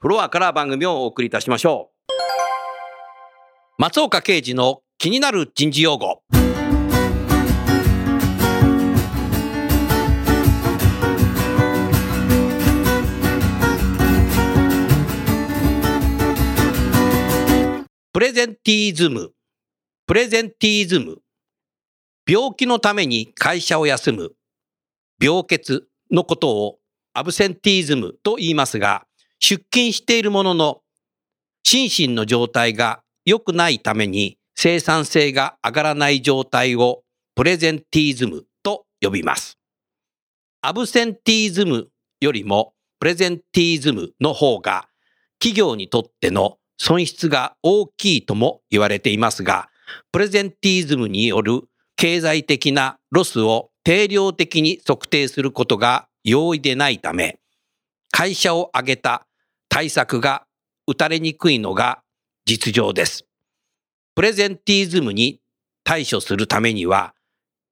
フロアから番組をお送りいたしましょう。松岡啓二の気になる人事用語。プレゼンティーズム。プレゼンティーズム。病気のために会社を休む、病欠のことをアブセンティーズムと言いますが、出勤しているものの心身の状態が良くないために生産性が上がらない状態をプレゼンティーズムと呼びます。アブセンティーズムよりもプレゼンティーズムの方が企業にとっての損失が大きいとも言われていますが、プレゼンティーズムによる経済的なロスを定量的に測定することが容易でないため、会社を挙げた対策が打たれにくいのが実情です。プレゼンティズムに対処するためには、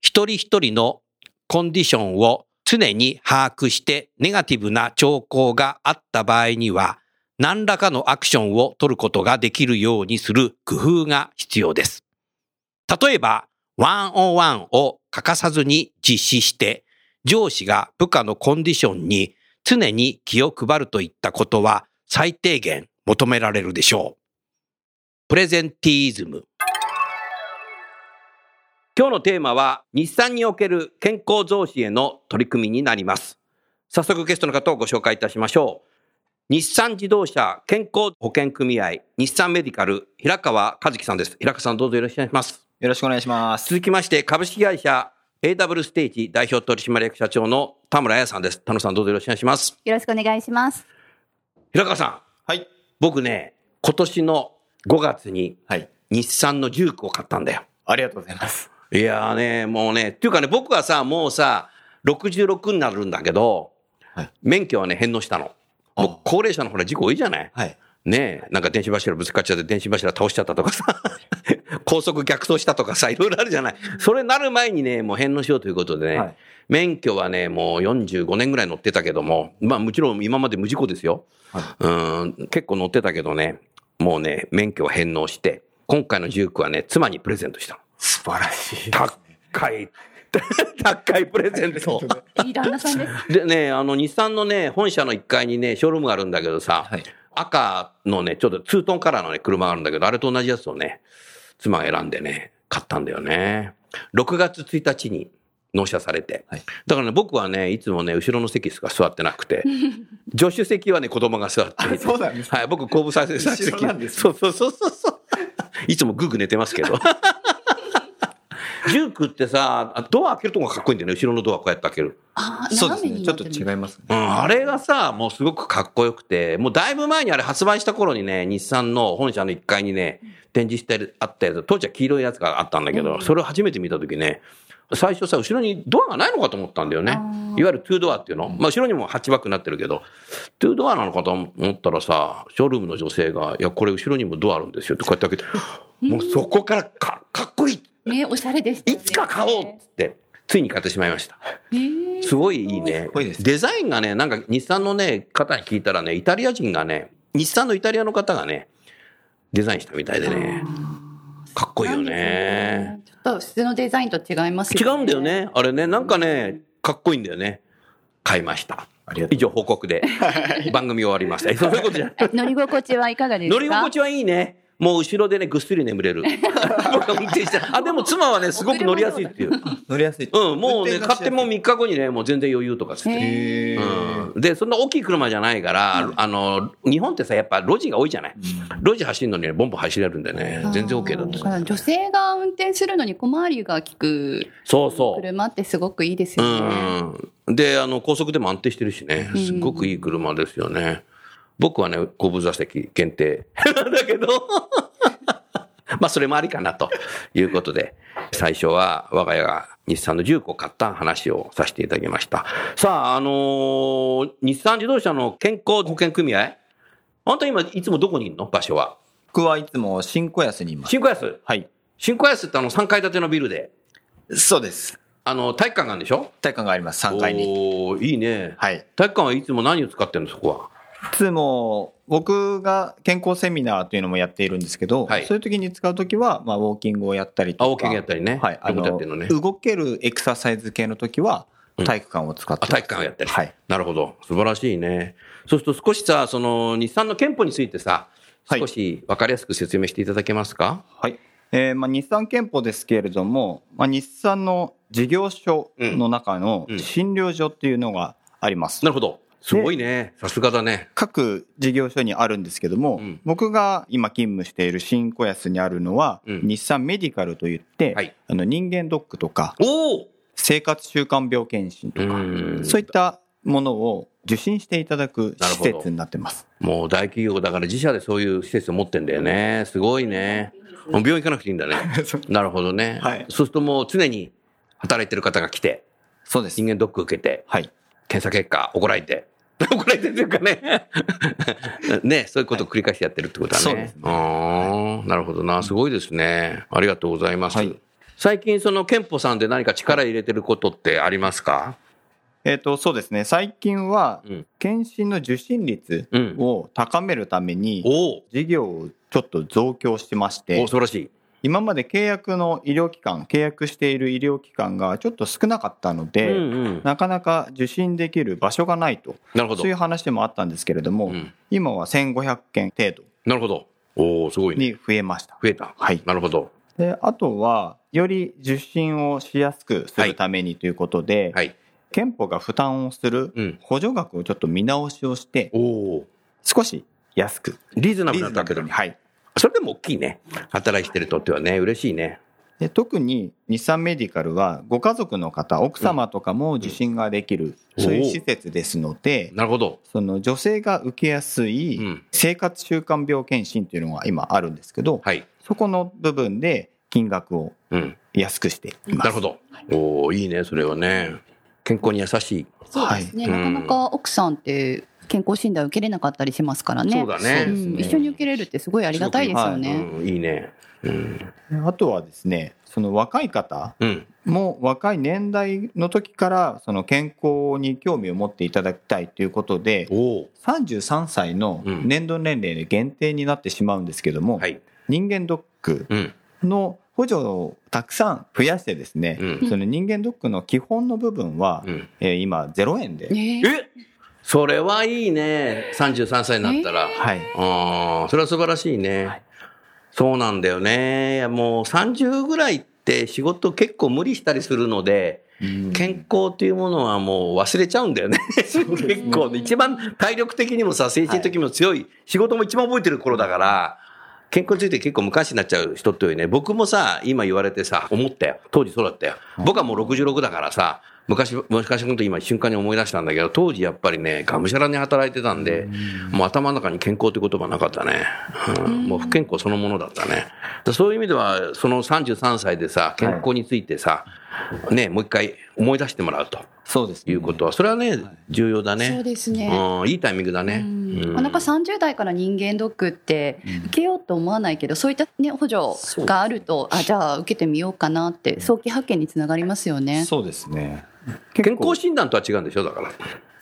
一人一人のコンディションを常に把握してネガティブな兆候があった場合には、何らかのアクションを取ることができるようにする工夫が必要です。例えば、ワンオンワンを欠かさずに実施して、上司が部下のコンディションに常に気を配るといったことは最低限求められるでしょう。プレゼンティーズム。今日のテーマは日産における健康増進への取り組みになります。早速ゲストの方をご紹介いたしましょう。日産自動車健康保険組合日産メディカル平川和樹さんです。平川さんどうぞよろしくお願いします。よろしくお願いします。続きまして、株式会社 AW ステージ代表取締役社長の田村彩さんです。田村さんどうぞよろしくお願いします。よろしくお願いします。平川さん、はい。僕ね、今年の5月にはい。日産のジュークを買ったんだよ。ありがとうございます。いやーね、もうね、っていうかね、僕はさ、もうさ、66になるんだけど、はい免許はね、返納したの。あもう高齢者のほら事故多いじゃないはい。ねえ、なんか電子柱ぶつかっちゃって電子柱倒しちゃったとかさ、高速逆走したとかさ、いろいろあるじゃない。それなる前にね、もう返納しようということでね、はい免許はね、もう45年ぐらい乗ってたけども、まあもちろん今まで無事故ですよ。はうん、結構乗ってたけどね、もうね、免許を返納して、今回のジュークはね、妻にプレゼントしたの。素晴らしい。高い、高いプレゼント。いい旦那さんです。でね、あの、日産のね、本社の1階にね、ショールームがあるんだけどさ、はい。赤のね、ちょっとツートンカラーのね、車があるんだけど、あれと同じやつをね、妻が選んでね、買ったんだよね。6月1日に納車されて。はいだからね、僕はね、いつもね、後ろの席しか座ってなくて、助手席はね、子供が座っていて。そうなんですかはい、僕、後部座席。そうそうそうそう。いつもグーグー寝てますけど。ジュークってさ、ドア開けるとこがかっこいいんだよね。後ろのドアこうやって開ける。あそうですね。ちょっとい。違いますね。うん、あれがさ、もうすごくかっこよくて、もうだいぶ前にあれ発売した頃にね、日産の本社の1階にね、展示してあったやつ、当時は黄色いやつがあったんだけど、それを初めて見たときね、最初さ、後ろにドアがないのかと思ったんだよね。いわゆるトゥードアっていうの。まあ、後ろにもハッチバックになってるけど、トゥードアなのかと思ったらさ、ショールームの女性が、いや、これ後ろにもドアあるんですよってこうやって開けて、もうそこからかかっこいいね、おしゃれでした、ね。いつか買おうっつって、ついに買ってしまいました。すごいいいね。デザインがね、なんか日産のね、方に聞いたらね、イタリア人がね、日産のイタリアの方がね、デザインしたみたいでね、かっこいいよね。ちょっと普通のデザインと違います違うんだよ。ね。あれね、なんかね、かっこいいんだよね。買いました。ありがとう以上報告で 番組終わりました。えそういうことじゃ。乗り心地はいかがですか？乗り心地はいいね。もう後ろでね、ぐっすり眠れる。僕 が運転して。あ、でも妻はね、すごく乗りやすいっていう。乗りやすい。うん、もうね、買っても3日後にね、もう全然余裕とかして。うん、で、そんな大きい車じゃないから、あの、日本ってさ、やっぱ路地が多いじゃない？路地走るのにね、ボンボン走れるんでね、全然 OK だった。から女性が運転するのに小回りが利くそうそう。車ってすごくいいですよね。うん。で、あの、高速でも安定してるしね、すごくいい車ですよね。僕はね、後部座席限定。だけど、まあ、それもありかなということで、最初は我が家が日産の重工を買った話をさせていただきました。さあ、あのー日産自動車の健康保険組合あんた今、いつもどこにいるの？場所は。僕はいつも新小安にいます。新小安？はい。新小安ってあの3階建てのビルで、そうです。あの、体育館があるんでしょ？体育館があります、3階に。おーいいね。はい。体育館はいつも何を使ってるの？そこは。いつも僕が健康セミナーというのもやっているんですけど、はいそういう時に使う時は、まあ、ウォーキングをやったりとか。あウォーキングやったりねはい。あのね動けるエクササイズ系の時は、体育館を使ってあ、体育館をやったり。はい。なるほど。素晴らしいね。そうすると少しさ、その、日産の憲法についてさ、はい少し分かりやすく説明していただけますか？はい。えーまあ、日産憲法ですけれども、まあ、日産の事業所の中のうん診療所っていうのがあります。なるほど。すごいね。さすがだね。各事業所にあるんですけども、うん僕が今勤務している新小安にあるのは、うん日産メディカルといって、はいあの人間ドックとか生活習慣病検診とか、うんそういったものを受診していただく施設になってます。もう大企業だから自社でそういう施設を持ってんだよね。すごいね。もう病院行かなくていいんだね。なるほどね。はいそうするともう常に働いてる方が来て、そうです人。間ドック受けて、はい。検査結果怒られて。怒られてっていうかね。ね、そういうことを繰り返してやってるってことだね。そうですねああ、なるほどな。すごいですね。ありがとうございます。はい最近その憲法さんで何か力入れてることってありますか？えっ、と、そうですね。最近はうん、検診の受診率うんを高めるために、お事業をちょっと増強してましお、てお、素晴らしい。今まで契約の医療機関、契約している医療機関がちょっと少なかったので、うんうん。なかなか受診できる場所がないと、なるほどそういう。話もあったんですけれども、うん今は1500件程度なるほど。おお、すごいね。に増えました。増えた。はいなるほど。であとは、より受診をしやすくするためにということで、はい。憲法が負担をするうん補助額をちょっと見直しをして、おお。少し安く、リーズナブリルなだーズナブルに。。はい。それでも大きいね。働いてるとってはね、嬉しいね。で特に日産メディカルはご家族の方奥様とかも受診ができる、うんそういう施設ですので、なるほど。その女性が受けやすいうん生活習慣病検診っていうのが今あるんですけど、はい。そこの部分で金額をうん。安くしています。なるほど。おお、いいね、それはね。健康に優しい。そうですね、はいなかなか奥さんって健康診断受けれなかったりしますからね。そうだね。うん一緒に受けれるってすごいありがたいですよね。うん、いいね。うん。あとはですね、その若い方うん。も若い年代の時からその健康に興味を持っていただきたいということで、おお。33歳のうん年度年齢で限定になってしまうんですけども、はい。人間ドックうん。の補助をたくさん増やしてですね、うん。その人間ドックの基本の部分は、うん。えー今0円で、ねえ？それはいいね。33歳になったら。はい、ああ、それは素晴らしいね。そうなんだよね。いやもう30ぐらいって仕事結構無理したりするので、健康っていうものはもう忘れちゃうんだよね。結構、一番体力的にもさ、精神的にも強い、仕事も一番覚えてる頃だから、健康について結構昔になっちゃう人って多いね。僕もさ、今言われてさ、思ったよ。当時そうだったよ。僕はもう66だからさ、昔、昔のこと今瞬間に思い出したんだけど、当時やっぱりね、がむしゃらに働いてたんで、もう頭の中に健康って言葉なかったね。うん、もう不健康そのものだったね。だそういう意味では、その33歳でさ、健康についてさ、ね、もう一回思い出してもらうとそうですねいうことは、それはね、重要だそうね。ですね。うん、いいタイミングだね。うんうんなかなか30代から人間ドックって受けようと思わないけど、そういった、ね、補助があるとあじゃあ受けてみようかなって早期発見につながりますよね。そうですね健康診断とは違うんでしょだから。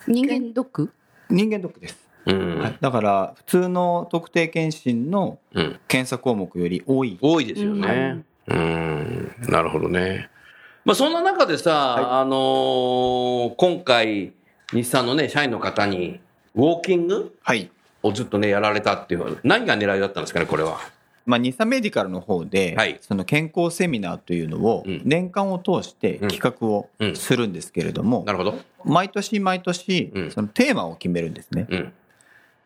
人間ドック？人間ドックです、うん。はい、だから普通の特定健診のうん。検査項目より多い多いですよね。うん。なるほどね。まあそんな中でさ、あのー今回、日産のね、社員の方に、ウォーキングはい。をずっとね、やられたっていう、何が狙いだったんですかね、これは？まあ、日産メディカルの方で、はいその健康セミナーというのをうん年間を通して企画をうんするんですけれども、なるほど。毎年毎年うんそのテーマを決めるんですね。うん。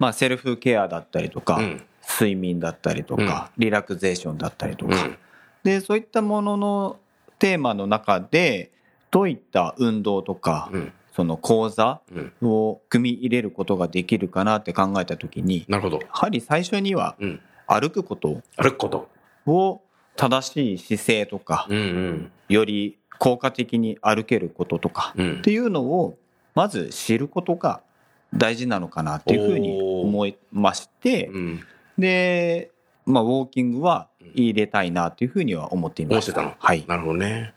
まあ、セルフケアだったりとか、うん睡眠だったりとか、リラクゼーションだったりとか、うん。でそういったもののテーマの中でどういった運動とか、うん。その講座うん。を組み入れることができるかなって考えた時になるほど。やはり最初にはうん。歩くこと歩くこと。を正しい姿勢とか、うんうん。より効果的に歩けることとかうんっていうのをまず知ることが大事なのかなっていうふうに思いましてうん。で、まあ、ウォーキングは入れたいなというふうには思っていました。思ってたの？はい。なるほどね。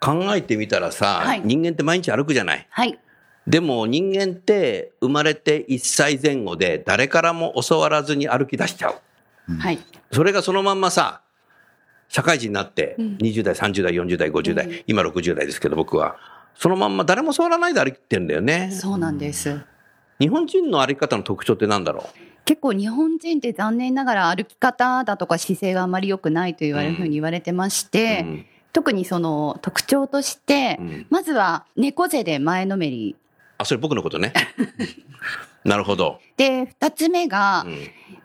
考えてみたらさ、はい人間って毎日歩くじゃない？はい。でも人間って生まれて1歳前後で誰からも教わらずに歩き出しちゃう。はい。それがそのまんまさ、社会人になって、うん20代、30代、40代、50代、うん今60代ですけど僕は、そのまんま誰も教わらないで歩いてんだよね。そうなんです。日本人の歩き方の特徴ってなんだろ結構日本人って残念ながら歩き方だとか姿勢があまり良くないと言われるふうに言われてましう、て、うん特にその特徴として、うんまずは猫背で前のめり。あ、それ僕のことね。なるほど。で、二つ目がう、ん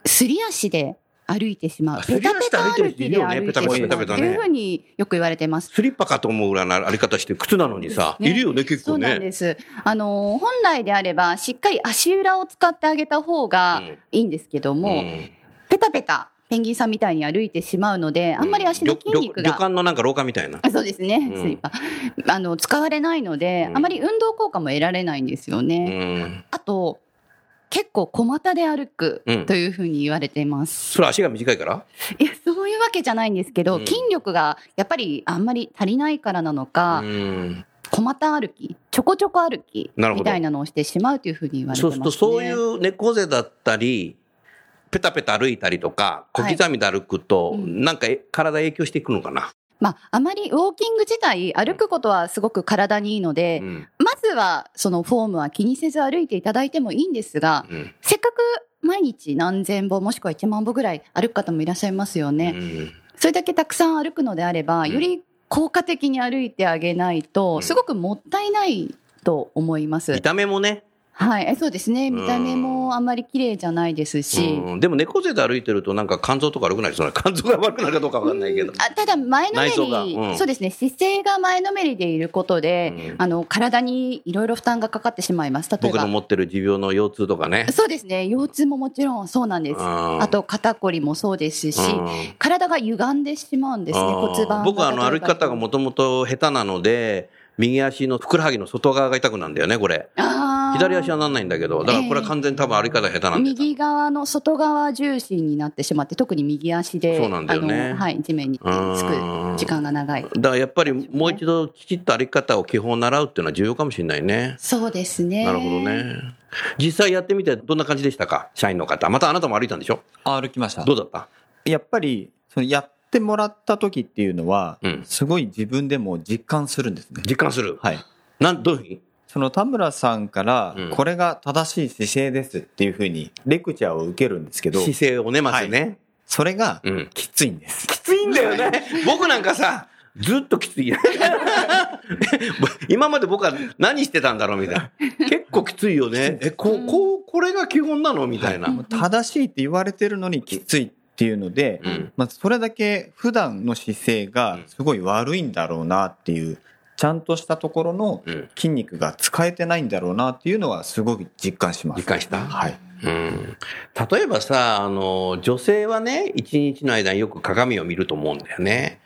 すり足で歩いてしまう。あすり足で歩いてる人いるよねペタペタ歩いてしまうペタペタペタねっていうふうによく言われてます。スリッパかと思うぐらいの歩き方して靴なのにさ、ねいるよね、結構そうなんね。です。あの、本来であれば、しっかり足裏を使ってあげた方がうんいいんですけども、うんペタペタ、ペンギンさんみたいに歩いてしまうので、あんまり足の筋肉旅旅が。館のなんか廊下みたいな。あそうですね、うんスリッパ。あの、使われないので、うんあまり運動効果も得られないんですようね。ん。あと、結構小股で歩くうんというふうに言われています。それ足が短いから？いや、そういうわけじゃないんですけど、うん筋力がやっぱりあんまり足りないからなのか、うん。小股歩き、ちょこちょこ歩きみたいなのをしてしまうというふうに言われてます、ね。そうすると、そういう猫背だったり、ペタペタ歩いたりとか、小刻みで歩くと、はいうんなんかえ体影響していくのかな？まあ、あまりウォーキング自体、歩くことはすごく体にいいので、うん。まずはそのフォームは気にせず歩いていただいてもいいんですが、うん。せっかく毎日何千歩もしくは1万歩ぐらい歩く方もいらっしゃいますよね。うんそれだけたくさん歩くのであれば、んより効果的に歩いてあげないと、うんすごくもったいないと思います。見た目もね、はい、えそうですね。見た目うんもあんまり綺麗じゃないですし、うん。でも猫背で歩いてるとなんか肝臓とか悪くなりそうな、肝臓が悪くなるかどうかわかんないけど。あただ前のめり、うん。そうですね。姿勢が前のめりでいることで、うん。あの体にいろいろ負担がかかってしまいます。例えば。僕の持ってる持病の腰痛とかね。そうですね。腰痛ももちろんそうなんです。ああと肩こりもそうですし、うん。体が歪んでしまうんですね。骨盤が僕はあの歩き方がもともと下手なので、右足のふくらはぎの外側が痛くなるんだよね、これ。あー左足はなんないんだけど、だからこれは完全に多分歩き方下手なんだよ。右側の外側重心になってしまって特に右足でそうなんだよねあの、はい、地面につく時間が長いだからやっぱりもう一度きちっと歩き方を基本を習うっていうのは重要かもしれないね。そうですねなるほどね。実際やってみてどんな感じでしたか？社員の方。またあなたも歩いたんでしょ？歩きましたどうだった？やっぱりそのやってもらった時っていうのは、うんすごい自分でも実感するんですね。実感する？はい。なん、どういうふうに？その田村さんからうん、これが正しい姿勢ですっていうふうにレクチャーを受けるんですけど、姿勢をね、まずね。それがうん。きついんです。きついんだよね。僕なんかさ、ずっときつい。今まで僕は何してたんだろうみたいな。結構きついよね。え、こう、こう、これが基本なのみたいな。うん正しいって言われてるのにきついっていうので、うんまあ、それだけ普段の姿勢がすごい悪いんだろうなっていう、ちゃんとしたところのうん。筋肉が使えてないんだろうなっていうのはすごく実感します。実感した？はい。うん。例えばさ、あの、女性はね、一日の間によく鏡を見ると思うんだよね。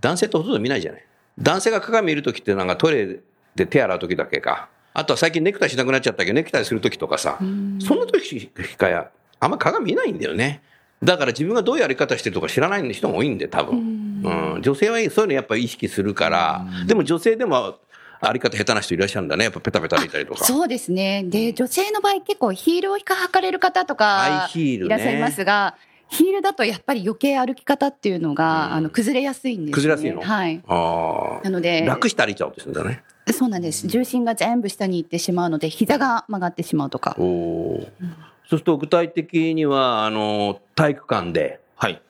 男性ってほとんど見ないじゃない。男性が鏡見るときってなんかトイレで手洗うときだけか。あとは最近ネクタイしなくなっちゃったけど、ネクタイするときとかさ、うんそんな時しかや、あんま鏡見ないんだよね。だから自分がどういうやり方してるとか知らない人も多いんで、多分。うん、女性はそういうのやっぱ意識するから、でも女性でも歩き方下手な人いらっしゃるんだね。やっぱペタペタ歩いたりとか。そうですね。で、女性の場合結構ヒールを履かれる方とハかイヒールねいらっしゃいますが、ヒールだとやっぱり余計歩き方っていうのが、うんあの崩れやすいんですね。崩れやすいの？はい。ああ。なので、楽して歩いちゃおうとするんだね。そうなんです。重心が全部下に行ってしまうので、膝が曲がってしまうとか。おお。そうすると具体的には、あの、体育館ではい。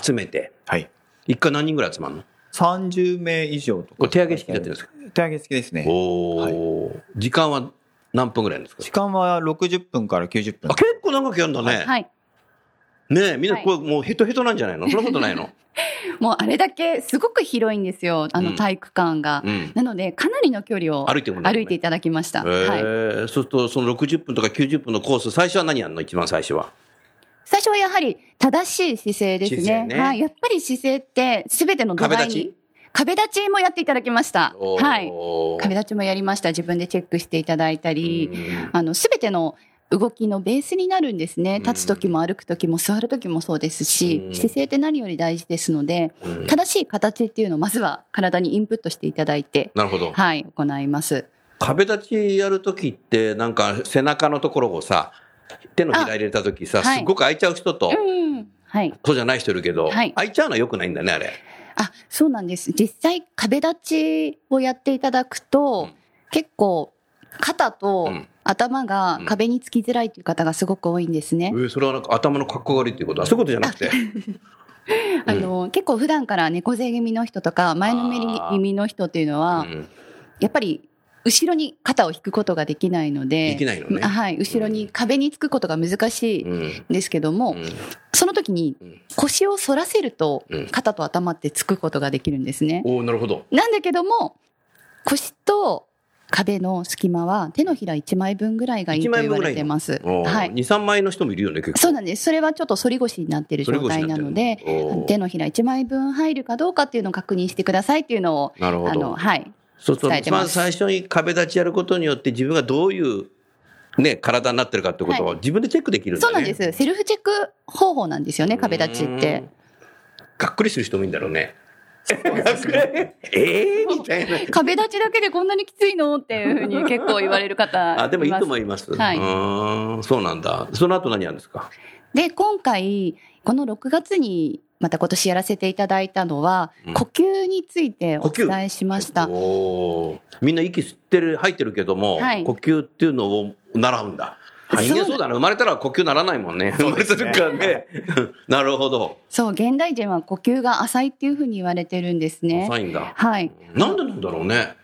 集めて、はい。一回何人ぐらい集まるの？30名以上とか。これ手上げ式でやってるんですか？手上げ式ですね。おお、時間は何分ぐらいですか？時間は60分から90分あ、。結構長くやるんだね。はい。ねえ、みんなはいこれもうヘトヘトなんじゃないの？そんなことないの？もうあれだけすごく広いんですよ。あうんの体育館が。うん。なので、かなりの距離を歩いてね歩いていただきました。へえはい。そうすると、その60分とか90分のコース、最初は何やるの？一番最初は。最初はやはり正しい姿勢ですね。ねはい。やっぱり姿勢って全ての土台に。壁立ち？もやっていただきました。はい。壁立ちもやりました。自分でチェックしていただいたり、うんあの、すべての動きのベースになるんですね。うん立つ時も歩く時も座る時もそうですし、うん姿勢って何より大事ですので、うん正しい形っていうのをまずは体にインプットしていただいて、なるほど。はい、行います。壁立ちやるときって、なんか背中のところをさ、手のひら入れたときさ、すっごく開いちゃう人と、うん。はい。そうじゃない人いるけど、はい開いちゃうのは良くないんだね、あれ。あ、そうなんです。実際壁立ちをやっていただくと、うん結構肩とうん頭が壁につきづらいという方がすごく多いんですねえ。ーそれはなんか頭の格好悪いっていうことは、そういうことじゃなくて。あの、結構普段から猫背気味の人とか前のめり気味の人っていうのは、うんやっぱり後ろに肩を引くことができないので、できないのねあはい、後ろに壁につくことが難しいうんんですけども、うんその時にうん腰を反らせるとうん肩と頭ってつくことができるんですね。おおなるほど。なんだけども、腰と壁の隙間は手のひら1枚分ぐらいがいいと言われてます。はい。2、3枚の人もいるよね、結構。そうなんです。それはちょっと反り腰になっている状態なので、手のひら1枚分入るかどうかっていうのを確認してくださいっていうのを、なるほどあの、はい。そうすると、伝えてまず最初に壁立ちやることによって自分がどういう、ね、体になってるかってことを自分でチェックできるんだね。そうなんです。セルフチェック方法なんですよね、壁立ちってうん。。がっくりする人もいいんだろうね。がっくりええみたいな。壁立ちだけでこんなにきついのっていうふうに結構言われる方 あ、でもいいと思いいます。はいうーん、そうなんだ。その後何やるんですか？で、今回、この6月にまた今年やらせていただいたのは、うん呼吸についてお伝えしました。みんな息吸ってる、吐いてるけども、はい呼吸っていうのを習うんだ。あ人間そうだな。生まれたら呼吸ならないもんね。生まれてるからね。なるほど。そう、現代人は呼吸が浅いっていうふうに言われてるんですね。浅いんだ。はい。なんでなんだろうね。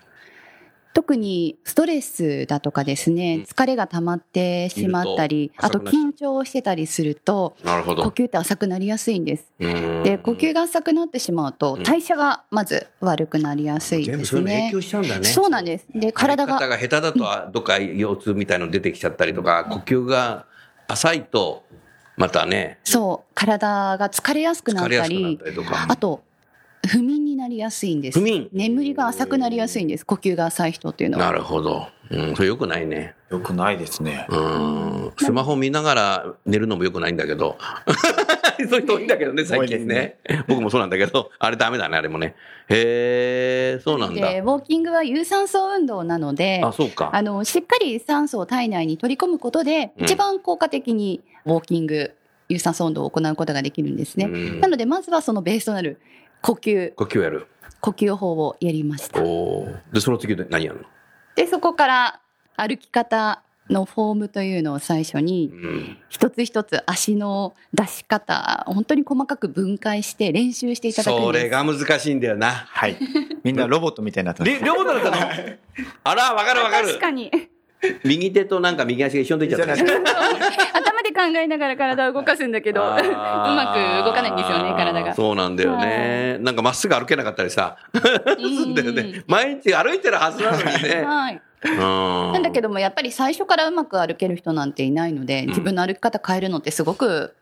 特にストレスだとかですね、疲れが溜まってしまったり、あと緊張してたりすると、なるほど。呼吸って浅くなりやすいんです。で、呼吸が浅くなってしまうとうん、代謝がまず悪くなりやすいですね響。しちゃうんだね。そうなんです。で、体が、下手だと、あどっか腰痛みたいの出てきちゃったりとか、呼吸が浅いと、またね、そう、体が疲れやすくなったり。あと、不眠になりやすいんです。不眠眠りが浅くなりやすいんです。呼吸が浅い人っていうのは。なるほど。うん、それ良くないね。よくないですね。うん。スマホ見ながら寝るのも良くないんだけど。そういう人多いんだけどね、最近ね。僕もそうなんだけど、あれダメだね、あれもね。へえ、そうなんだ。で、ウォーキングは有酸素運動なので、あ、そうか。あの、しっかり酸素を体内に取り込むことで、うん一番効果的にウォーキング、有酸素運動を行うことができるんですね。うんなので、まずはそのベースとなる呼吸、呼吸やる。呼吸法をやりました。で、その次で何やるの？で、そこから歩き方のフォームというのを最初に、うん。一つ一つ足の出し方、本当に細かく分解して練習していただくんです。それが難しいんだよな。はい。みんなロボットみたいになってます。り両方だったの？あら、わかるわかる確。かに。右手となんか右足が一緒に出ちゃった。頭で 考えながら体を動かすんだけど、うまく動かないんですよね、体が。そうなんだよね。なんかまっすぐ歩けなかったりさ。うんだよね。毎日歩いてるはずなのにね。はい。ななんだけども、やっぱり最初からうまく歩ける人なんていないので、自分の歩き方変えるのってすごく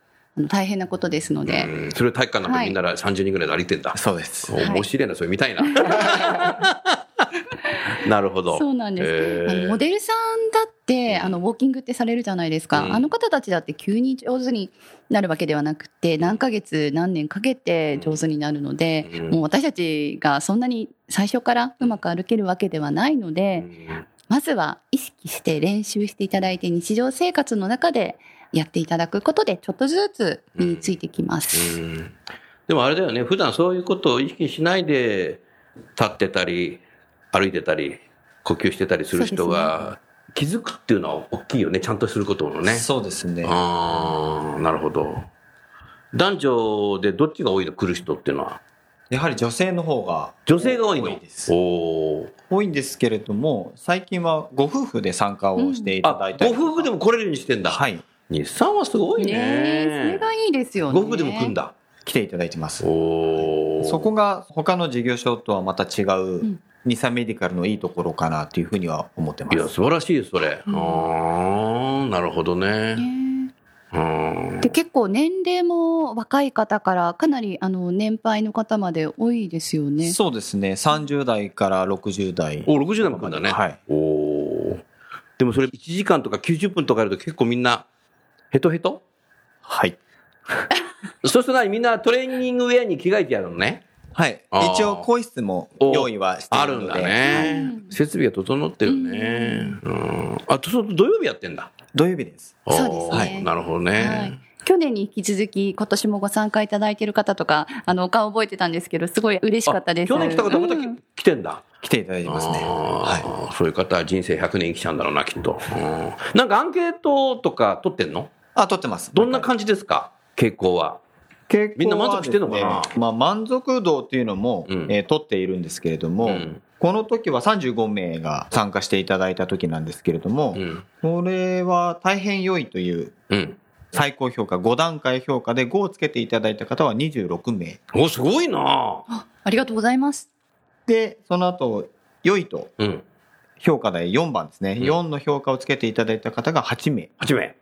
大変なことですので、うん、それ体育館なんてみんなら30人ぐらいで歩いてんだ。そうです。はい面白いな、それ見たいな。なるほど。そうなんです。モデルさんだって、あの、ウォーキングってされるじゃないですか。うん。あの方たちだって急に上手になるわけではなくて、何ヶ月、何年かけて上手になるので、うん。もう私たちがそんなに最初からうまく歩けるわけではないので、まずは意識して練習していただいて、日常生活の中でやっていただくことで、ちょっとずつ身についてきます。うん。でもあれだよね、普段そういうことを意識しないで立ってたり、歩いてたり呼吸してたりする人が気づくっていうのは大きいよね。ちゃんとすることのね。そうですね。ああ、なるほど。男女でどっちが多いの来る人っていうのは？やはり女性の方が女性が多いの？です。おお。多いんですけれども、最近はご夫婦で参加をしていただあい、たりとかご夫婦でも来れるようにしてんだ。はい。日産はすごいね。ねえそれがいいですよね。ご夫婦でも来んだ。来ていただいてます。おお。そこが他の事業所とはまた違んう日産メディカルのいいところかなというふうには思ってまいや、す。素晴らしいです、それ。うんああ、なるほどね。ねうんで結構年齢も若い方からかなりあの年配の方まで多いですよね。そうですね。30代から60代。お、60代も来るんだね。はい。おお。でもそれ1時間とか90分とかやると結構みんな、ヘトヘト？はい。そうすると何？みんなトレーニングウェアに着替えてやるのね。はい。一応、更衣室も用意はしていあるんだるので、ね。設備が整ってるね。うん。あ、と、そう土曜日やってんだ。土曜日です。そうですねおーなるほどね。はい去年に引き続き今年もご参加いただいている方とかあのお顔覚えてたんですけどすごい嬉しかったです。あ去年来た方またうんき来てんだ。来ていただいてますね。はあーそういう方は人生100年生きちゃうんだろうな、きっと。うんなんかアンケートとか取ってんの？い。あ、撮ってます。どんな感じですか？傾向は。傾みんな満足してんのかな？まあ、満足度っていうのも、うんえー取っているんですけれども、うんこの時は35名が参加していただいた時なんですけれども、うん。これは大変良いといううん。最高評価、5段階評価で5をつけていただいた方は26名。お、すごいなあありがとうございます。で、その後、良いとうん。評価で4番ですね。うん4の評価をつけていただいた方が8名。8名。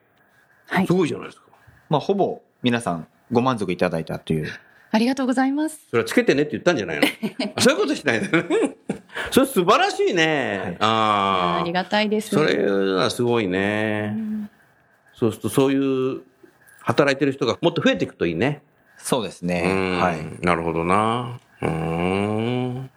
はいすごいじゃないですか。まあ、ほぼ皆さんご満足いただいたという。ありがとうございます。それはつけてねって言ったんじゃないの？そういうことしないんだよね。それ素晴らしいね。はいああ。ありがたいです。それはすごいね。そうするとそういう働いてる人がもっと増えていくといいね。そうですうね。んはい。なるほどな。うーん。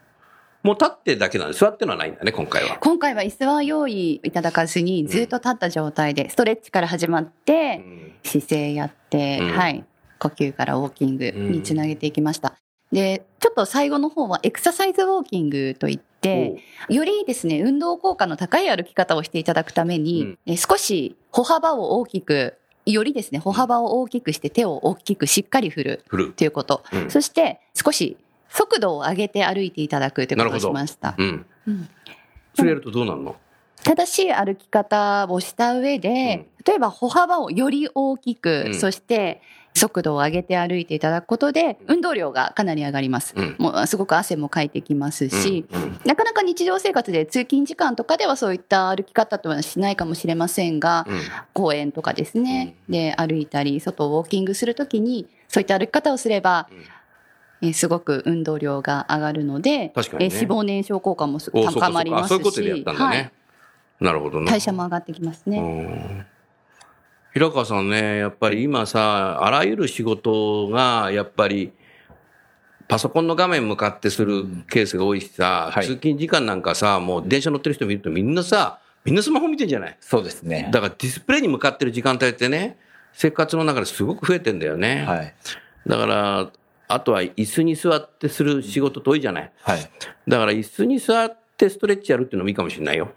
もう立ってだけなんで、座ってのはないんだね、今回は。今回は椅子は用意いただかずにずっと立った状態でストレッチから始まって姿勢やって、うんはい呼吸からウォーキングにつなげていきました。でちょっと最後の方はエクササイズウォーキングといってよりですね運動効果の高い歩き方をしていただくために、うん。え少し歩幅を大きくよりですね歩幅を大きくして手を大きくしっかり振る振る。ということ、うん。そして少し速度を上げて歩いていただくということをしました。うん。うん。それやるとどうなるの？正しい歩き方をした上で、例えば歩幅をより大きく、うん。そして速度を上げて歩いていただくことで、運動量がかなり上がります。うん。もうすごく汗もかいてきますし、うんうん。なかなか日常生活で通勤時間とかではそういった歩き方とはしないかもしれませんが、うん。公園とかですね、で歩いたり、外をウォーキングするときに、そういった歩き方をすれば、えーすごく運動量が上がるので、ね。えー脂肪燃焼効果も高まりますし、あそういうことでやったんだね。はい。なるほどね。代謝も上がってきますね。うん平川さんね、やっぱり今さ、あらゆる仕事が、やっぱり、パソコンの画面向かってするケースが多いしさ、はい通勤時間なんかさ、もう電車乗ってる人見るとみんなさ、みんなスマホ見てんじゃない？そうですね。だからディスプレイに向かってる時間帯ってね、生活の中ですごく増えてんだよね。はい。だから、あとは椅子に座ってする仕事遠いじゃない？はい。だから椅子に座ってストレッチやるっていうのもいいかもしれないよ。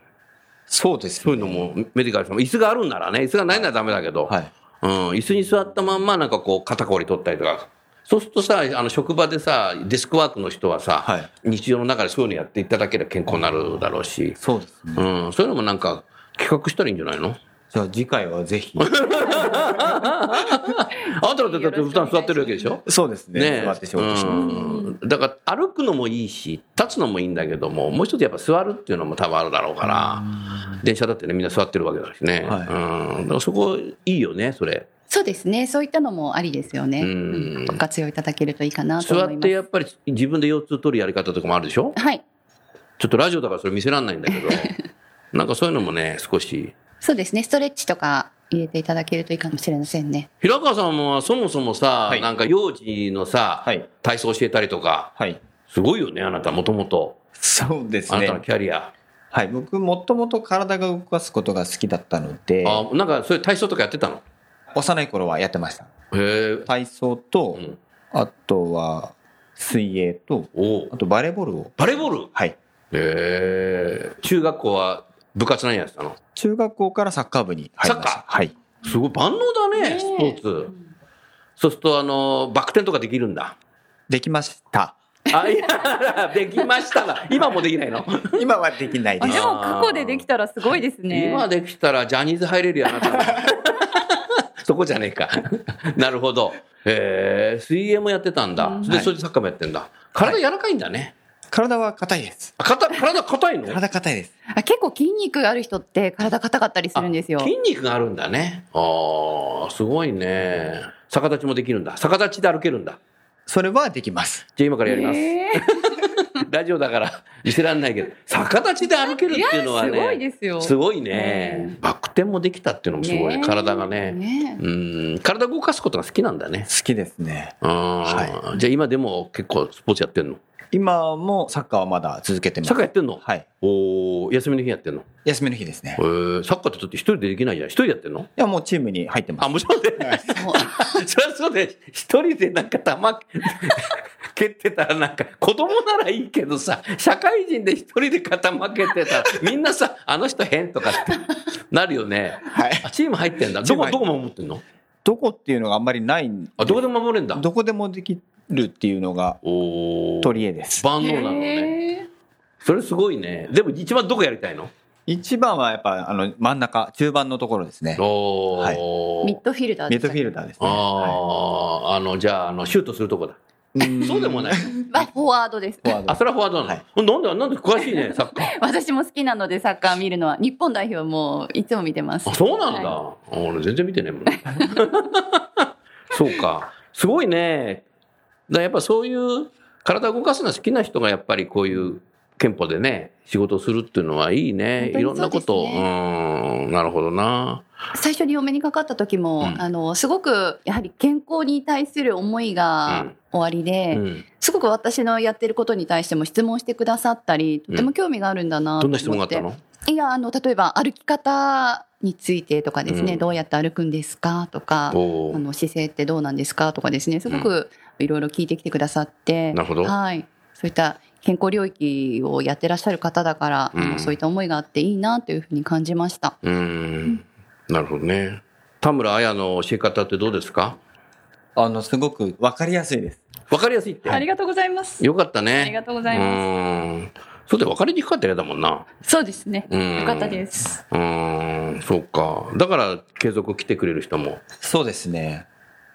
そうです、ね。そういうのもメディカルさんも椅子があるんならね、椅子がないならダメだけど、はい。うん、椅子に座ったまんまなんかこう肩こり取ったりとか、そうするとさ、あの職場でさ、デスクワークの人はさ、はい日常の中でそういうのやっていただければ健康になるだろうし、そうですね。うん、そういうのもなんか企画したらいいんじゃないの？じゃあ次回はぜひ。あんただってだって普段座ってるわけでしょ？そうですね。ね座って仕事します。うん、だから歩くのもいいし立つのもいいんだけどももう一つやっぱ座るっていうのも多分あるだろうから電車だってねみんな座ってるわけだしね、はいうん、だからそこいいよねそれそうですね。そういったのもありですよね。ご活用いただけるといいかなと座思います。ってやっぱり自分で腰痛取るやり方とかもあるでしょ？はい。ちょっとラジオだからそれ見せらんないんだけど なんかそういうのもね少しそうですね。ストレッチとか入れていただけるといいかもしれませんね。平川さんもそもそもさ、はいなんか幼児のさ、はい体操教えたりとかはい。すごいよねあなたもともとそうですあなたのね。キャリア、はい。僕、もともと体が動かすことが好きだったので、あなんかそういう体操とかやってたの？幼い頃はやってました。へえ体操と、うんあとは水泳と、あとバレーボールを、バレーボール？はい。えー、中学校は部活何やってたの？中学校からサッカー部に入りましサッカー？た。はい。すごい万能だね、ねスポーツ。そうすると、あの、バク転とかできるんだ。できました。あ、いや、できましたが、今もできないの？今はできないあです。でも過去でできたらすごいですね。今できたらジャニーズ入れるよ、あなた。そこじゃねえか。なるほど。えー、水泳もやってたんだ。うんで、はいそれでサッカーもやってんだ。体柔らかいんだね。体は硬いです。あ体、体硬いの？体硬いです。あ結構筋肉ある人って体硬かったりするんですよあ。筋肉があるんだね。ああ、すごいね。逆立ちもできるんだ。逆立ちで歩けるんだ。それはできます。じゃあ今からやります。え ラジオだから見せられないけど、逆立ちで歩けるっていうのはね。すごいですよすごいねえ。バク転もできたっていうのもすごいね。ね体がね。ねうん。体動かすことが好きなんだね。好きですね。あはじゃあ今でも結構スポーツやってんの？今もサッカーはまだ続けてます。サッカーやってんの？はい。おー休みの日やってんの？休みの日ですねえ。ー、サッカーってだって一人でできないじゃん。一人でやってんの？いや、もうチームに入ってまあ、す。もちろんで。そりゃ そうで、一人でなんか玉 蹴ってたらなんか、子供ならいいけどさ、社会人で一人で肩負けてたら、みんなさ、あの人変とかってなるよね。はい。あ、チーム入ってんだ。どこ、どこ守ってんの？どこっていうのがあんまりないんあ、どこでも守れんだ？どこでもできるっていうのが取り柄です。万能なのね。へそれすごいね。でも一番どこやりたいの？一番はやっぱあの真ん中、中盤のところですね。おー。ーミッドフィルダーミッドフィルダーですね。はああ、あの、じゃあ、あの、シュートするとこだ。そうでもない。あフォワードです。フォワードあ、それはフォワードなの、はいなんで、なんで詳しいね、サッカー。私も好きなのでサッカー見るのは日本代表もいつも見てますあ、。そうなんだ。はあ俺全然見てねえもん。そうか。すごいね。だやっぱそういう体を動かすの好きな人がやっぱりこういう憲法でね、仕事をするっていうのはいいね。いろんなことうん、なるほどな。最初にお目にかかった時も、うん。あのすごくやはり健康に対する思いがおありで、うん。すごく私のやってることに対しても質問してくださったりとても興味があるんだなと思って、どんな質問があったの？いやあの例えば歩き方についてとかですね、うんどうやって歩くんですか？とかあの姿勢ってどうなんですか？とかですねすごくいろいろ聞いてきてくださって、なるほどはい、そういった健康領域をやってらっしゃる方だから、あうんのそういった思いがあっていいなというふうに感じました。うん。なるほどね。田村彩の教え方ってどうですか？あの、すごくわかりやすいです。わかりやすいって。ありがとうございます。よかったね。ありがとうございますうん。そうで分かりにくかったら嫌だもんな。そうですね。うんよかったです。うーん、そうか。だから継続来てくれる人もそうですね。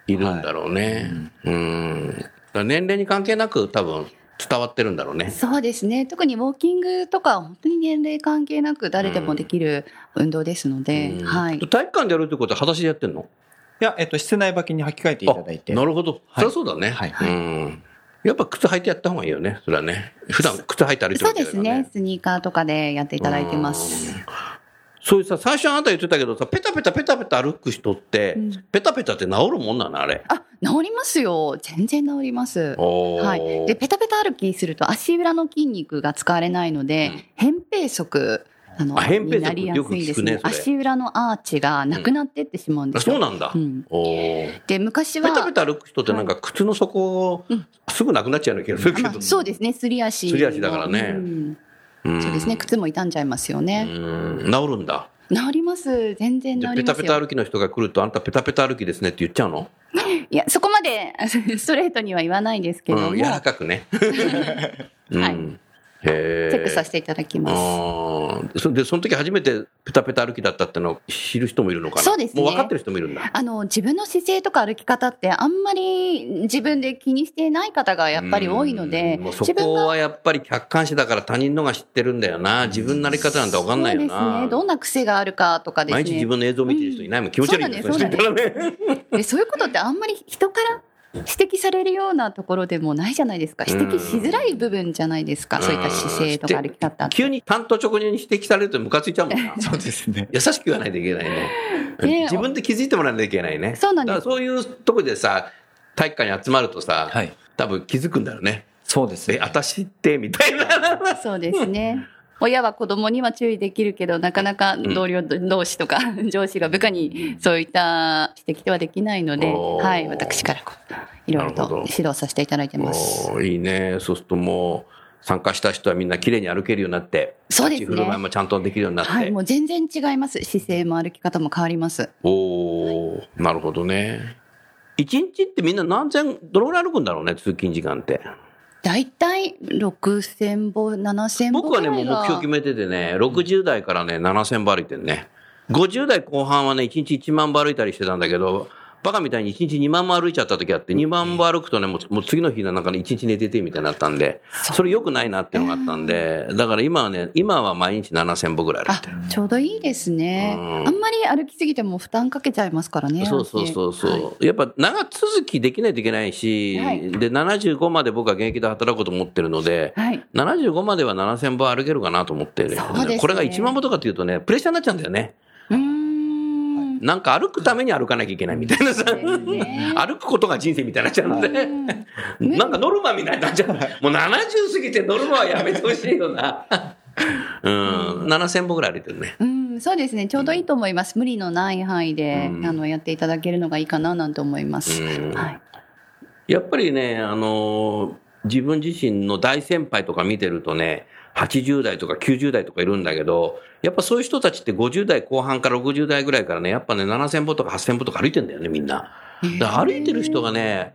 いるんだろうね。うん。だから年齢に関係なく多分伝わってるんだろうね。そうですね。特にウォーキングとか本当に年齢関係なく誰でもできる運動ですので、うんはい。体育館でやるってことは裸足でやってんの？いや、えっと、室内履きに履き替えていただいて。あなるほど。そりゃそうだね。はいうん。やっぱ靴履いてやった方がいいよね。それはね。普段靴履いて歩いてるそうわけだからですね。スニーカーとかでやっていただいてます。そういうさ、最初あなた言ってたけどさ、ペタペタペタペタ歩く人って、うんペタペタって治るもんなのあれ。あ、治りますよ。全然治ります。はい。で、ペタペタ歩きすると足裏の筋肉が使われないので、うん扁平足、あの、になりやすいですねね。足裏のアーチがなくなってってしまうんであすよ。そうなんだ。うんで、昔は、ペタペタ歩く人ってなんか靴の底、うんすぐなくなっちゃうような気がするけど。まあ、そうですね、すり足の。すり足だからねうんうんそうですね、靴も傷んじゃいますようね。ん治るんだ。治ります。全然治りますよ。ペタ歩きの人が来ると、あんたペタペタ歩きですねって言っちゃうの？いや、そこまでストレートには言わないですけども、うん、柔らかくね。うんはいへチェックさせせていただきます。で、その時初めてペタペタ歩きだったってのを知る人もいるのかな？そうですねもう分かってる人もいるんだ。あの自分の姿勢とか歩き方ってあんまり自分で気にしていない方がやっぱり多いのでうんもうそこはやっぱり客観視だから他人のが知ってるんだよな。自分のやり方なんて分かんないよな。ねどんな癖があるかとかですね毎日自分の映像見てる人いないもん。気持ち悪いんです人いたらね。でそういうことってあんまり人から指摘されるようなところでもないじゃないですか指摘しづらい部分じゃないですかそういった姿勢とか歩き方急に担当直入に指摘されるとムカついちゃうもんな。そうですね。優しく言わないといけないね。ね自分で気づいてもらわないといけないね。そうなんですだからそういうとこでさ、体育館に集まるとさ、はい。多分気づくんだよね。そうですねえ、。私って、みたいな。そうですね親は子供には注意できるけどなかなか同僚同士とか 上司が部下にそういった指摘ではできないので、はい、私からいろいろと指導させていただいてます。いいね。そうするともう、参加した人はみんな綺麗に歩けるようになって、そうですね振る舞いもちゃんとできるようになって。はい、もう全然違います。姿勢も歩き方も変わります。おー、なるほどね。一日ってみんな何千、どのぐらい歩くんだろうね、通勤時間って。大体6000歩、7000歩僕はね、もう目標決めててね、60代からね、7000歩歩いてるね。50代後半はね、1日1万歩歩いたりしてたんだけど、バカみたいに1日2万歩歩いちゃった時あって、2万歩歩くとね、もうもう次の日のなんかね、1日寝ててみたいになったんで、それ良くないなっていうのがあったんで、だから今はね、今は毎日7000歩ぐらい歩いあてる。、ちょうどいいですね。うんあんまり歩きすぎても負担かけちゃいますからね。そうそうそうそう、はいやっぱ長続きできないといけないし、はいで、75まで僕は現役で働こうと思ってるので、はい。75までは7000歩歩けるかなと思ってる、そうですねこれが1万歩とかっていうとね、プレッシャーになっちゃうんだよね。なんか歩くために歩かなきゃいけないみたいなさ、歩くことが人生みたいになっちゃうんで、うんなんかノルマみたいになっちゃう。もう70過ぎてノルマはやめてほしいよな。うん、7000歩ぐらい歩いてるね。うん、そうですね。ちょうどいいと思います。無理のない範囲で、うんあの、やっていただけるのがいいかななんて思います。うんはい。やっぱりね、あのー自分自身の大先輩とか見てるとね、80代とか90代とかいるんだけど、やっぱそういう人たちって50代後半から60代ぐらいからね、やっぱね、7000歩とか8000歩とか歩いてんだよね、みんな。だから歩いてる人がね、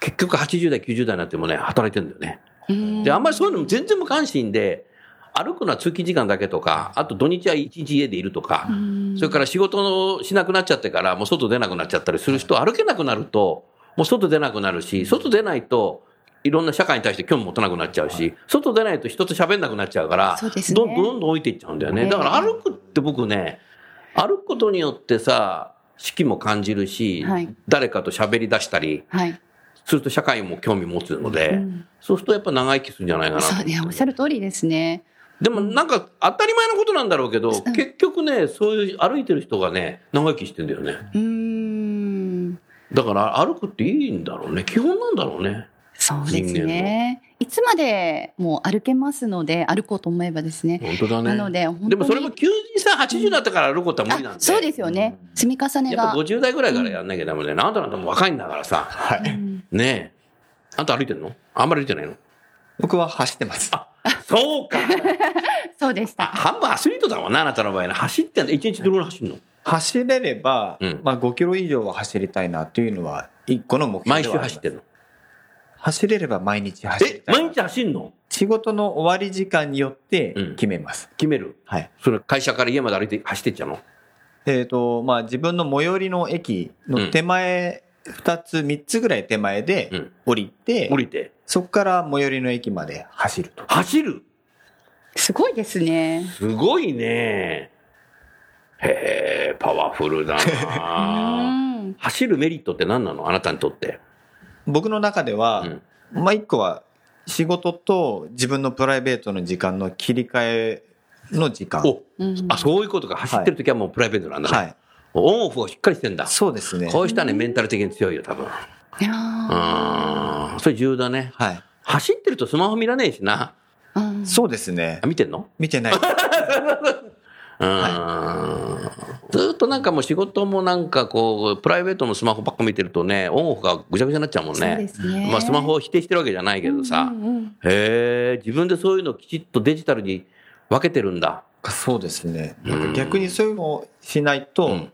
結局80代、90代になってもね、働いてんだよね。うんで、あんまりそういうのも全然無関心で、歩くのは通勤時間だけとか、あと土日は一日家でいるとか、それから仕事をしなくなっちゃってから、もう外出なくなっちゃったりする人、歩けなくなると、もう外出なくなるし、外出ないと、いろんな社会に対して興味持たなくなっちゃうし、外出ないと人と喋んなくなっちゃうから、そうですねどんどんどんどん置いていっちゃうんだよね。ねだから歩くって僕ね、歩くことによってさ、四季も感じるし、はい誰かと喋り出したりはい。すると社会も興味持つので、うんそうするとやっぱ長生きするんじゃないかなそうね、おっしゃる通りですね。でもなんか当たり前のことなんだろうけど、うん結局ね、そういう歩いてる人がね、長生きしてんだよね。うーん。だから歩くっていいんだろうね。基本なんだろうね。そうですね。いつまでも歩けますので、歩こうと思えばですね。本当だね。なので、でもそれも90歳、80だったから歩くことは無理なんで。あそうですよね。積み重ねがやっぱ。50代ぐらいからやんなきゃダメだよね。あんたなんてもう若いんだからさ。はい。ねえ。あんた歩いてんの？あんまり歩いてないの？僕は走ってます。そうか。そうでしあた。半分アスリートだもんな、あなたの場合な。走ってんだ。1日どれぐらい走るの？走れれば、うんまあ5キロ以上は走りたいなっていうのは一個の目標毎週ではあります走ってんの？走れれば毎日走りえ、たい毎日走んの？仕事の終わり時間によってうん決めます。決める？はい。それ会社から家まで歩いて走ってっちゃうの？えっ、と、まあ自分の最寄りの駅の手前、二つ、三つぐらい手前でうん降りて、降りて。そこから最寄りの駅まで走ると。走る？すごいですね。すごいね。へえ、パワフルだうな。ん。走るメリットって何なの？あなたにとって。僕の中では、うんまあ一個は仕事と自分のプライベートの時間の切り替えの時間。あ、そういうことか。走ってる時はもうプライベートなんだね。はい。オンオフをしっかりしてんだ。そうですね。こういう人はね、メンタル的に強いよ、多分。いやーうん。それ重要だね。はい。走ってるとスマホ見らねえしな。うんそうですねあ、。見てんの？見てない。うん。ずーっとなんかもう仕事もなんかこう、プライベートのスマホばっか見てるとね、オンオフがぐちゃぐちゃになっちゃうもんね。そうですねまあスマホを否定してるわけじゃないけどさ。うんうんへえ、自分でそういうのをきちっとデジタルに分けてるんだ。そうですね。うんなんか逆にそういうのをしないと、うん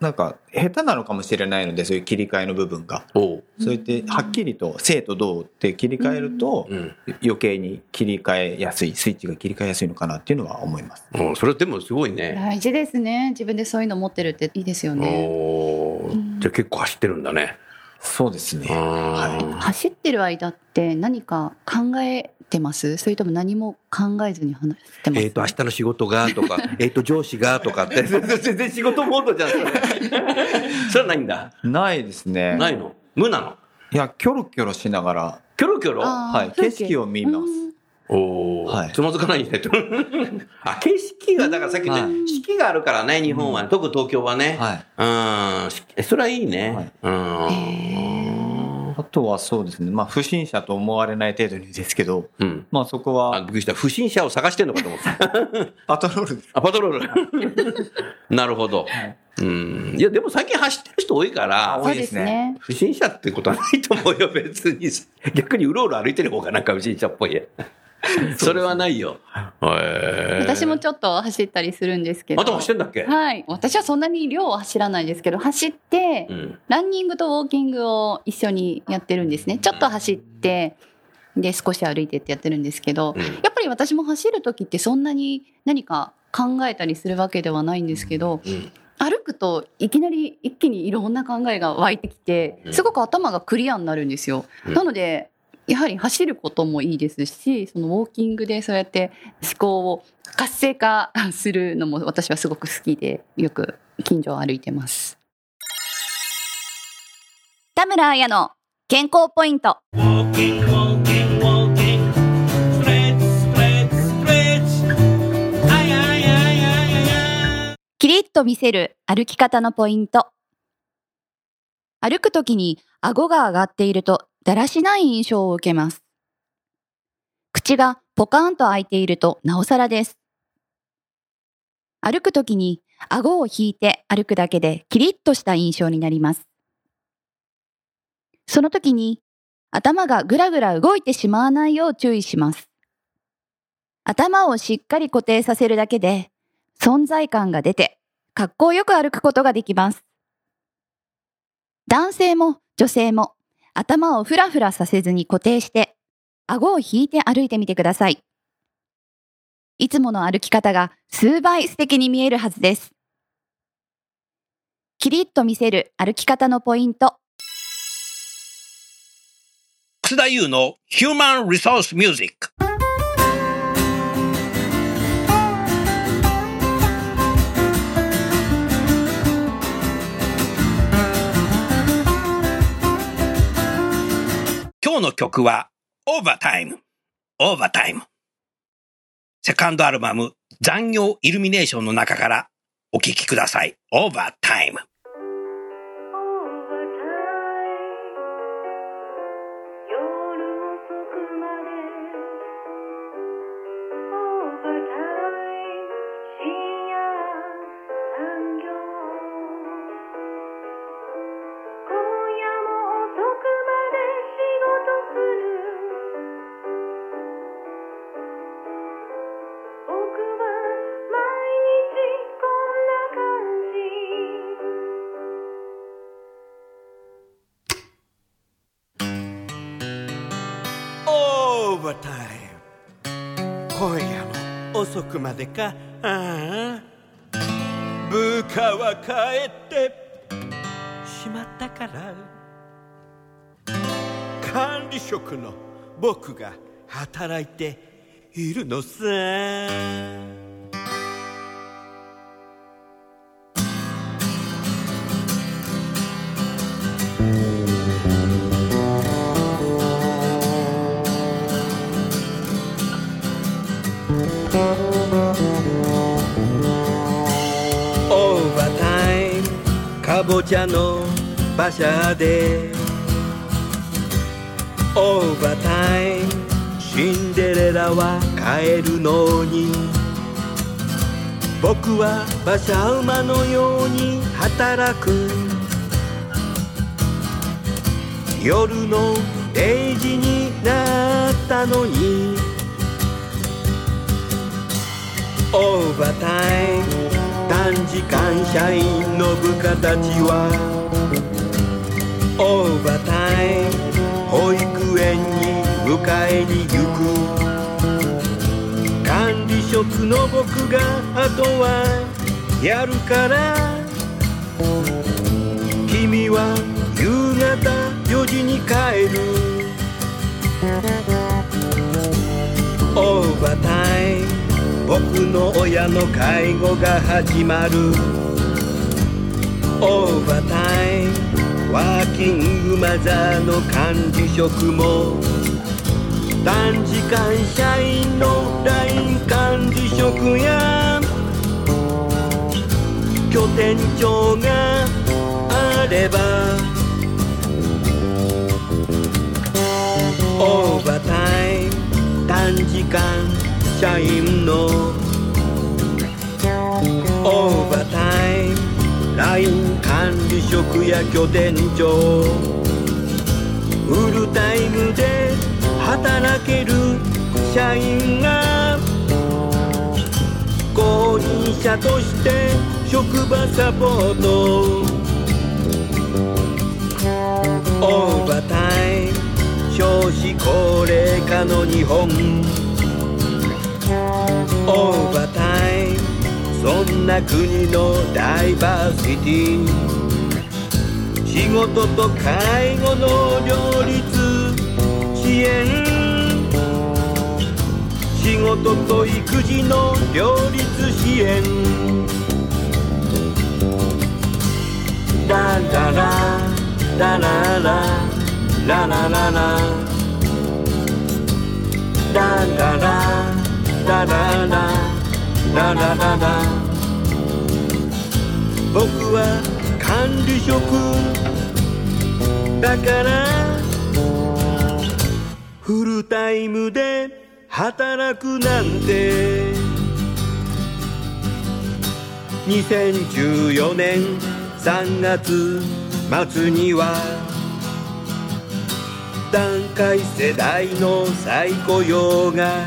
なんか下手なのかもしれないので、そういう切り替えの部分が。そうやってはっきりと生と動って切り替えると、うん。余計に切り替えやすい、スイッチが切り替えやすいのかなっていうのは思います。うんそれでもすごいね。大事ですね。自分でそういうの持ってるっていいですよね。じゃあ結構走ってるんだね。そうですね。は走ってる間って何か考えてます？それとも何も考えずに話してます？えっ、と、明日の仕事がとか、えっと、上司がとかって、全然仕事モードじゃん、それ。それはないんだ。ないですね。ないの？無なの？いや、キョロキョロしながら、キョロキョロ？はい風景景色を見ます。うんおお、はいつまずかないね。あ、景色が、だからさっきね、はい四季があるからね、日本は、特に東京はね。はい。うんそれはいいね。はいうん。あとはそうですね。まあ、不審者と思われない程度にですけど、うん。まあそこあ、はびっくりした。不審者を探してんのかと思った。パトロールです。あ、パトロール。なるほど。うん。いや、でも最近走ってる人多いから、そうですね。不審者ってことはないと思うよ、別に。逆にうろうろ歩いてる方がなんか不審者っぽいや。それはないよ。私もちょっと走ったりするんですけど。あともしてんだっけ？はい。私はそんなに量は走らないですけど、走って、うん。ランニングとウォーキングを一緒にやってるんですね。ちょっと走って、で、少し歩いてってやってるんですけど、うんやっぱり私も走る時ってそんなに何か考えたりするわけではないんですけど、うん歩くといきなり一気にいろんな考えが湧いてきてうんすごく頭がクリアになるんですよ。うんなのでやはり走ることもいいですしそのウォーキングでそうやって思考を活性化するのも私はすごく好きでよく近所を歩いてます。田村彩の健康ポイントキリッと見せる歩き方のポイント。歩くときに顎が上がっているとだらしない印象を受けます。口がポカーンと開いているとなおさらです。歩くときに顎を引いて歩くだけでキリッとした印象になります。その時に頭がぐらぐら動いてしまわないよう注意します。頭をしっかり固定させるだけで存在感が出て、格好よく歩くことができます。男性も女性も頭をふらふらさせずに固定して、顎を引いて歩いてみてください。いつもの歩き方が数倍素敵に見えるはずです。キリッと見せる歩き方のポイント。楠田優のヒューマンリソースミュージック。日の曲はオーバータイム。オーバータイム。セカンドアルバム残業イルミネーションの中からお聴きください。オーバータイム。くまでか。ああ。部下は帰って。しまったから。管理職の僕が働いているのさ。かぼちゃの馬車で。オーバータイムシンデレラは帰るのに僕は馬車馬のように働く。夜の0時になったのに。オーバータイム。短時間社員の部下たちはオーバータイム保育園に迎えに行く。管理職の僕があとはやるから君は夕方4時に帰る。オーバータイム僕の親の介護が始まる。オーバータイムワーキングマザーの管理職も。短時間社員の LINE 管理職や拠点長があれば。オーバータイム短時間社員のオーバータイム LINE 管理職や拠点長フルタイムで働ける社社員が後任者として職場サポートオーバータイム少子高齢化の日本オーバータイムそんな国のダイバーシティ。仕事と介護の両立支援。仕事と育児の両立支援。ラララララララララ。ララララララララララララ僕は管理職。だからフルタイムで働くなんて。2014年3月末には団塊世代の再雇用が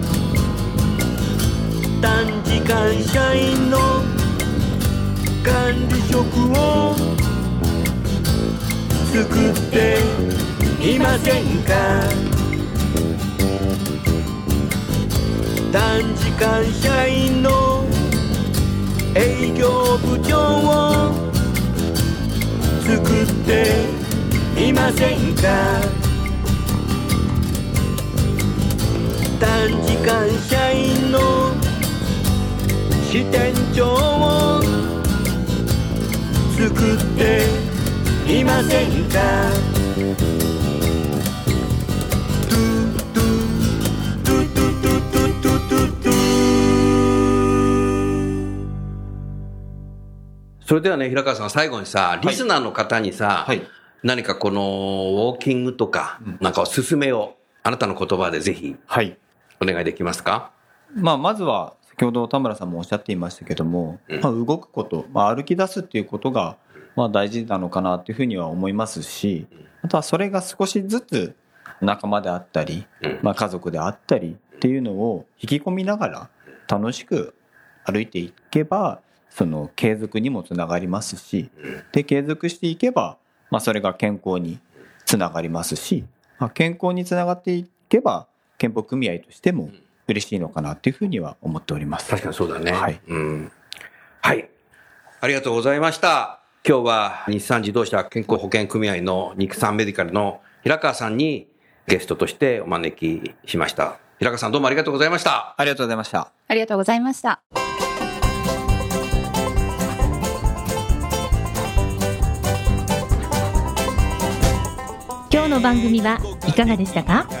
短時間社員の管理職を作っていませんか？短時間社員の営業部長を作っていませんか？支店長を作っていませんか？トゥトゥトゥトゥトゥトゥトゥトゥ。トゥそれではね、平川さん、最後にさ、リスナーの方にさ、はい。何かこの、ウォーキングとか、なんかおすすめを、あなたの言葉でぜひ、はい。お願いできますか？まあ、まずは、先ほど田村さんもおっしゃっていましたけども、うん。まあ、動くこと、まあ、歩き出すっていうことが、まあ、大事なのかなというふうには思いますし、あとはそれが少しずつ仲間であったり、うん。まあ、家族であったりっていうのを引き込みながら楽しく歩いていけばその継続にもつながりますしで継続していけば、まあ、それが健康につながりますし、まあ、健康につながっていけば健保組合としても嬉しいのかなというふうには思っております。確かにそうだね。はいうん。はい。ありがとうございました。今日は日産自動車健康保険組合の日産メディカルの平川さんにゲストとしてお招きしました。平川さんどうもありがとうございました。ありがとうございました。ありがとうございました。今日の番組はいかがでしたか？楠